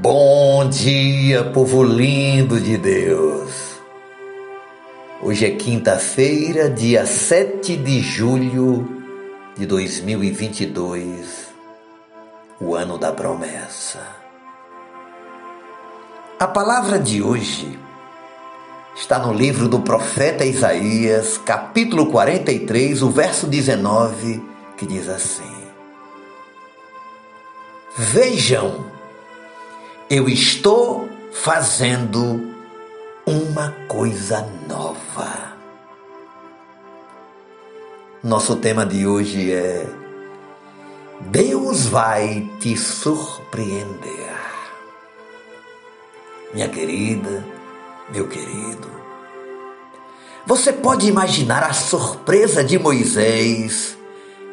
Bom dia, povo lindo de Deus. Hoje é quinta-feira, dia 7 de julho de 2022, o ano da promessa. A palavra de hoje está no livro do profeta Isaías, capítulo 43, o verso 19, que diz assim: Vejam, eu estou fazendo uma coisa nova. Nosso tema de hoje é Deus vai te surpreender. Minha querida, meu querido, você pode imaginar a surpresa de Moisés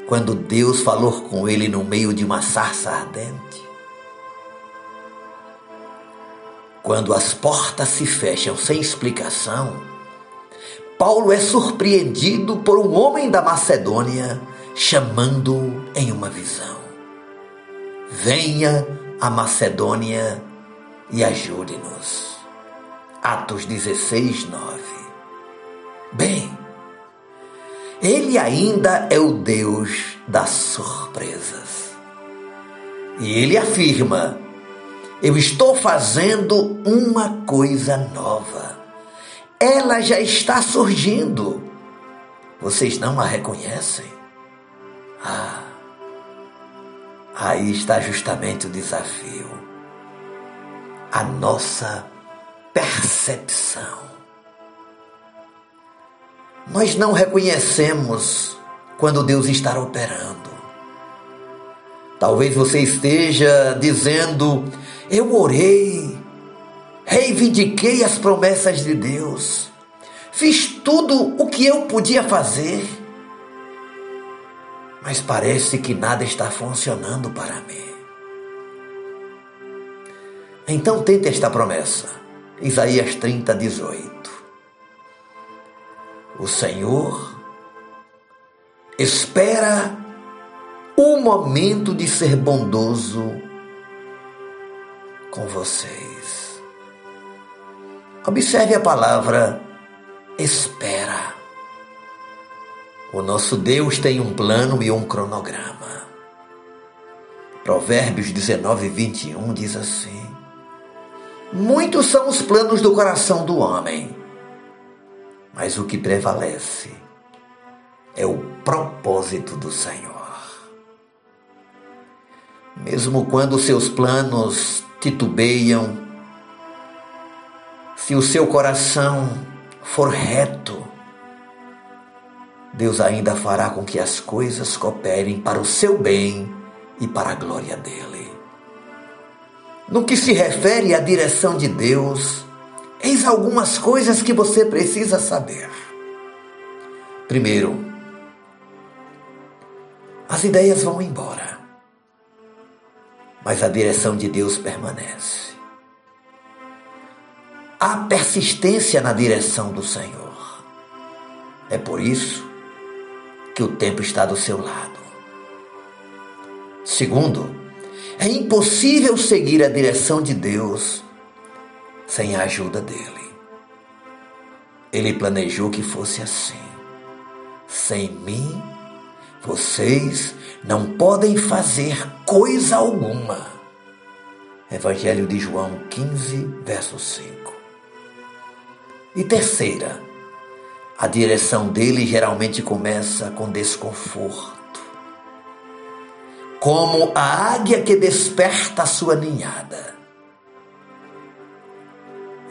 quando Deus falou com ele no meio de uma sarça ardente? Quando as portas se fecham sem explicação, Paulo é surpreendido por um homem da Macedônia chamando-o em uma visão. Venha a Macedônia e ajude-nos. Atos 16, 9. Bem, ele ainda é o Deus das surpresas. E ele afirma eu estou fazendo uma coisa nova. Ela já está surgindo. Vocês não a reconhecem? Ah, aí está justamente o desafio. A nossa percepção. Nós não reconhecemos quando Deus está operando. Talvez você esteja dizendo: Eu orei, reivindiquei as promessas de Deus, fiz tudo o que eu podia fazer, mas parece que nada está funcionando para mim. Então tente esta promessa. Isaías 30, 18. O Senhor espera o momento de ser bondoso com vocês. Observe a palavra espera. O nosso Deus tem um plano e um cronograma. Provérbios 19, 21 diz assim: Muitos são os planos do coração do homem, mas o que prevalece é o propósito do Senhor. Mesmo quando seus planos titubeiam, se o seu coração for reto, Deus ainda fará com que as coisas cooperem para o seu bem e para a glória dele. No que se refere à direção de Deus, eis algumas coisas que você precisa saber. Primeiro, as ideias vão embora mas a direção de Deus permanece. Há persistência na direção do Senhor. É por isso que o tempo está do seu lado. Segundo, é impossível seguir a direção de Deus sem a ajuda dele. Ele planejou que fosse assim. Sem mim, vocês não podem fazer coisa alguma. Evangelho de João 15, verso 5. E terceira, a direção dele geralmente começa com desconforto. Como a águia que desperta a sua ninhada.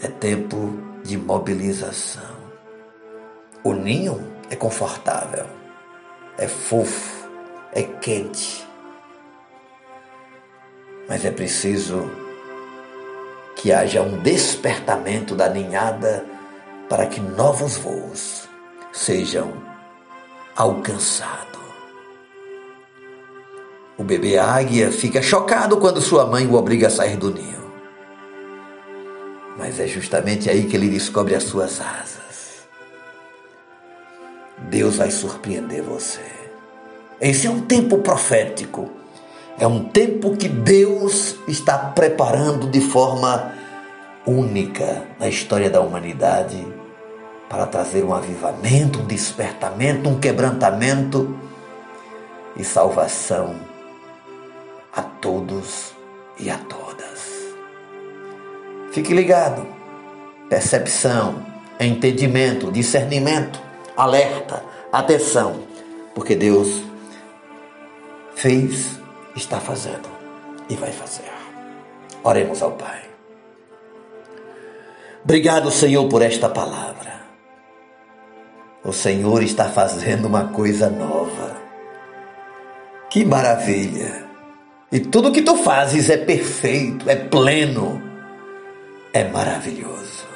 É tempo de mobilização. O ninho é confortável, é fofo, é quente. Mas é preciso que haja um despertamento da ninhada para que novos voos sejam alcançados. O bebê águia fica chocado quando sua mãe o obriga a sair do ninho. Mas é justamente aí que ele descobre as suas asas. Deus vai surpreender você. Esse é um tempo profético É um tempo que Deus está preparando de forma única na história da humanidade para trazer um avivamento, um despertamento, um quebrantamento e salvação a todos e a todas. Fique ligado. Percepção, entendimento, discernimento, alerta, atenção, porque Deus fez, está fazendo e vai fazer. Oremos ao Pai. Obrigado, Senhor, por esta palavra. O Senhor está fazendo uma coisa nova. Que maravilha! E tudo que tu fazes é perfeito, é pleno, é maravilhoso.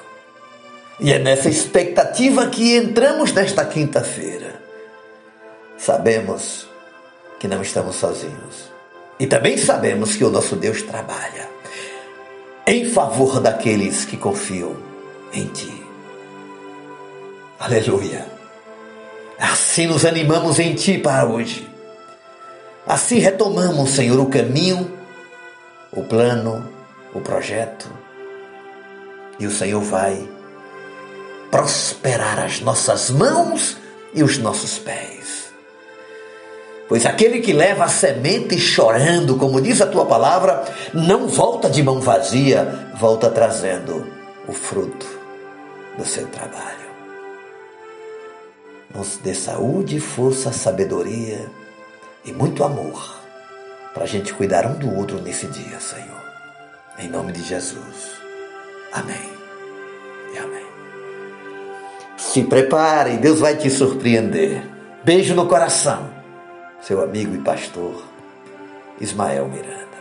E é nessa expectativa que entramos nesta quinta-feira. Sabemos que não estamos sozinhos. E também sabemos que o nosso Deus trabalha em favor daqueles que confiam em Ti. Aleluia. Assim nos animamos em Ti para hoje. Assim retomamos, Senhor, o caminho, o plano, o projeto. E o Senhor vai prosperar as nossas mãos e os nossos pés. Pois aquele que leva a semente chorando, como diz a tua palavra, não volta de mão vazia, volta trazendo o fruto do seu trabalho. Nos dê saúde, força, sabedoria e muito amor para a gente cuidar um do outro nesse dia, Senhor. Em nome de Jesus. Amém. E amém. Se prepare, Deus vai te surpreender. Beijo no coração. Seu amigo e pastor Ismael Miranda.